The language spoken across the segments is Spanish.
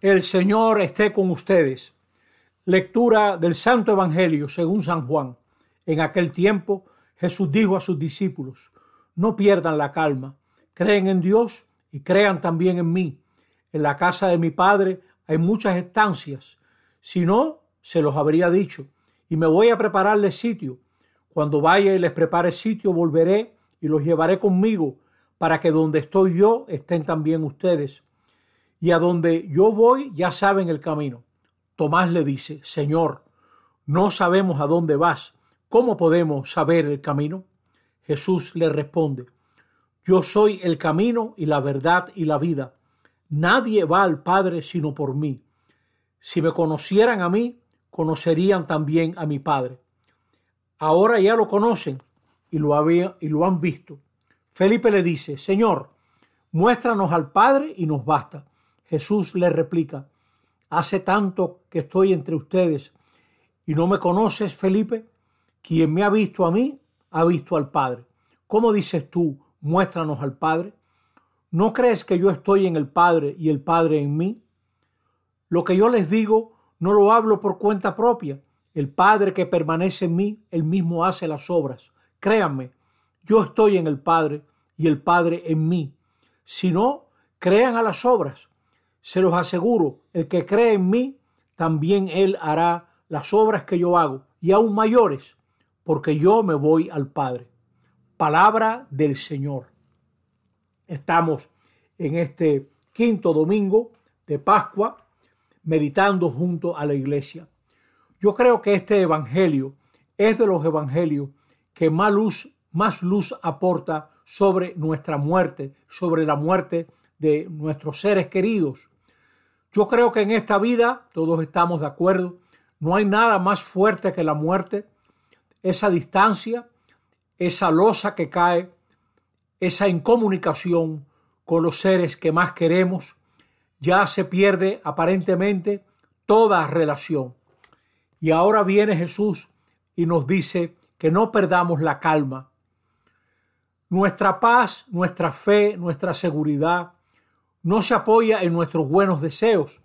El Señor esté con ustedes. Lectura del Santo Evangelio según San Juan. En aquel tiempo Jesús dijo a sus discípulos, no pierdan la calma, creen en Dios y crean también en mí. En la casa de mi Padre hay muchas estancias, si no, se los habría dicho, y me voy a prepararles sitio. Cuando vaya y les prepare sitio, volveré y los llevaré conmigo, para que donde estoy yo estén también ustedes y a donde yo voy ya saben el camino. Tomás le dice, Señor, no sabemos a dónde vas, ¿cómo podemos saber el camino? Jesús le responde, Yo soy el camino y la verdad y la vida. Nadie va al Padre sino por mí. Si me conocieran a mí, conocerían también a mi Padre. Ahora ya lo conocen y lo, había, y lo han visto. Felipe le dice, Señor, muéstranos al Padre y nos basta. Jesús le replica, Hace tanto que estoy entre ustedes y no me conoces, Felipe. Quien me ha visto a mí, ha visto al Padre. ¿Cómo dices tú, muéstranos al Padre? ¿No crees que yo estoy en el Padre y el Padre en mí? Lo que yo les digo no lo hablo por cuenta propia. El Padre que permanece en mí, él mismo hace las obras. Créanme, yo estoy en el Padre y el Padre en mí. Si no, crean a las obras. Se los aseguro, el que cree en mí, también él hará las obras que yo hago, y aún mayores, porque yo me voy al Padre. Palabra del Señor. Estamos en este quinto domingo de Pascua, meditando junto a la iglesia. Yo creo que este Evangelio es de los Evangelios que más luz, más luz aporta sobre nuestra muerte, sobre la muerte de nuestros seres queridos. Yo creo que en esta vida, todos estamos de acuerdo, no hay nada más fuerte que la muerte, esa distancia, esa losa que cae, esa incomunicación con los seres que más queremos, ya se pierde aparentemente toda relación. Y ahora viene Jesús y nos dice que no perdamos la calma. Nuestra paz, nuestra fe, nuestra seguridad, no se apoya en nuestros buenos deseos.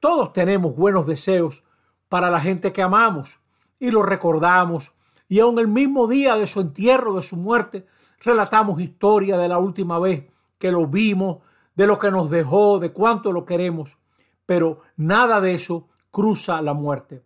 Todos tenemos buenos deseos para la gente que amamos y lo recordamos. Y aun el mismo día de su entierro, de su muerte, relatamos historia de la última vez que lo vimos, de lo que nos dejó, de cuánto lo queremos. Pero nada de eso cruza la muerte.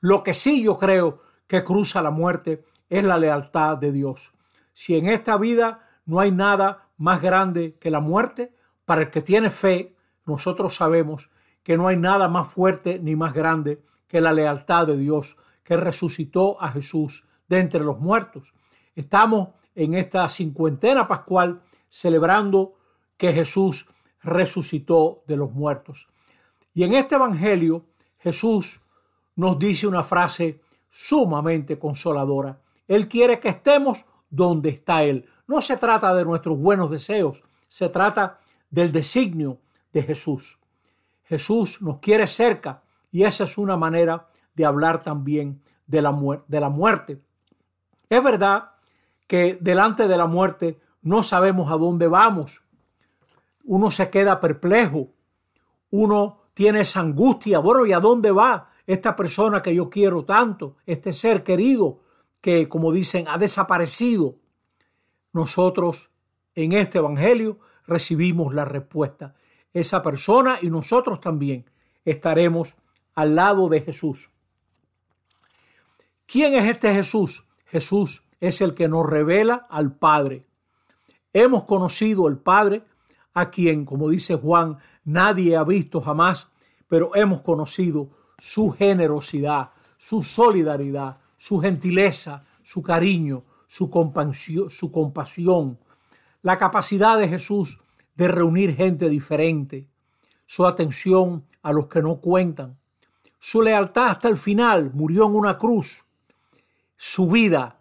Lo que sí yo creo que cruza la muerte es la lealtad de Dios. Si en esta vida no hay nada más grande que la muerte, para el que tiene fe, nosotros sabemos que no hay nada más fuerte ni más grande que la lealtad de Dios que resucitó a Jesús de entre los muertos. Estamos en esta cincuentena pascual celebrando que Jesús resucitó de los muertos. Y en este Evangelio Jesús nos dice una frase sumamente consoladora. Él quiere que estemos donde está Él. No se trata de nuestros buenos deseos, se trata del designio de Jesús. Jesús nos quiere cerca y esa es una manera de hablar también de la, muerte. Es verdad que delante de la muerte no sabemos a dónde vamos. Uno se queda perplejo. Uno tiene esa angustia. Bueno, ¿y a dónde va esta persona que yo quiero tanto? Este ser querido que, como dicen, ha desaparecido nosotros en este Evangelio recibimos la respuesta. Esa persona y nosotros también estaremos al lado de Jesús. ¿Quién es este Jesús? Jesús es el que nos revela al Padre. Hemos conocido al Padre, a quien, como dice Juan, nadie ha visto jamás, pero hemos conocido su generosidad, su solidaridad, su gentileza, su cariño, su compasión, su compasión, la capacidad de Jesús de reunir gente diferente, su atención a los que no cuentan, su lealtad hasta el final, murió en una cruz, su vida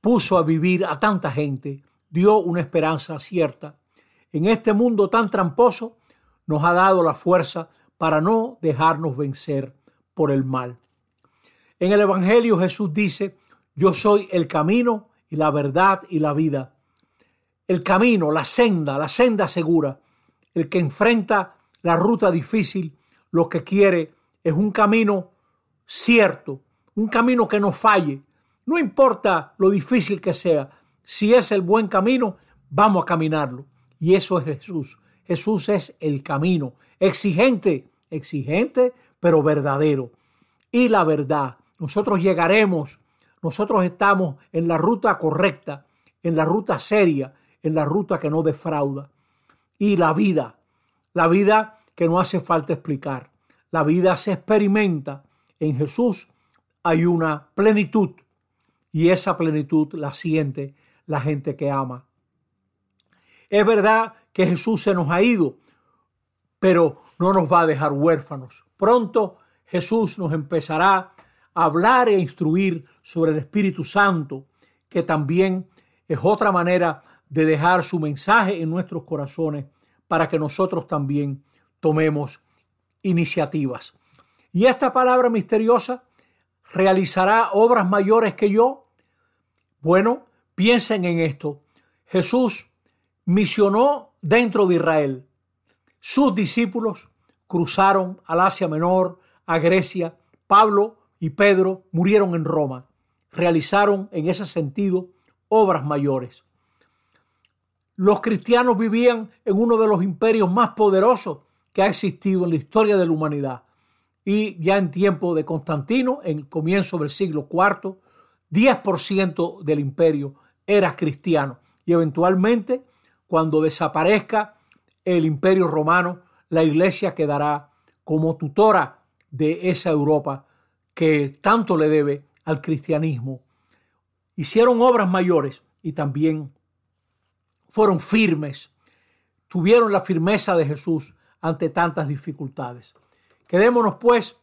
puso a vivir a tanta gente, dio una esperanza cierta. En este mundo tan tramposo nos ha dado la fuerza para no dejarnos vencer por el mal. En el Evangelio Jesús dice, yo soy el camino y la verdad y la vida. El camino, la senda, la senda segura, el que enfrenta la ruta difícil lo que quiere es un camino cierto, un camino que no falle. No importa lo difícil que sea, si es el buen camino, vamos a caminarlo. Y eso es Jesús. Jesús es el camino, exigente, exigente, pero verdadero. Y la verdad, nosotros llegaremos, nosotros estamos en la ruta correcta, en la ruta seria, en la ruta que no defrauda. Y la vida, la vida que no hace falta explicar. La vida se experimenta. En Jesús hay una plenitud y esa plenitud la siente la gente que ama. Es verdad que Jesús se nos ha ido, pero no nos va a dejar huérfanos. Pronto Jesús nos empezará a hablar e instruir sobre el Espíritu Santo, que también es otra manera de dejar su mensaje en nuestros corazones para que nosotros también tomemos iniciativas. Y esta palabra misteriosa realizará obras mayores que yo. Bueno, piensen en esto. Jesús misionó dentro de Israel. Sus discípulos cruzaron al Asia Menor, a Grecia. Pablo y Pedro murieron en Roma. Realizaron en ese sentido obras mayores. Los cristianos vivían en uno de los imperios más poderosos que ha existido en la historia de la humanidad. Y ya en tiempo de Constantino, en el comienzo del siglo IV, 10% del imperio era cristiano. Y eventualmente, cuando desaparezca el imperio romano, la iglesia quedará como tutora de esa Europa que tanto le debe al cristianismo. Hicieron obras mayores y también fueron firmes, tuvieron la firmeza de Jesús ante tantas dificultades. Quedémonos pues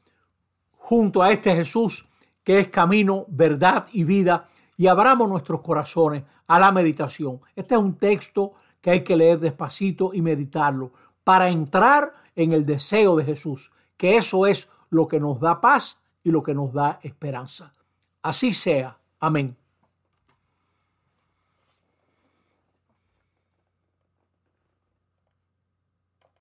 junto a este Jesús que es camino, verdad y vida y abramos nuestros corazones a la meditación. Este es un texto que hay que leer despacito y meditarlo para entrar en el deseo de Jesús, que eso es lo que nos da paz y lo que nos da esperanza. Así sea. Amén.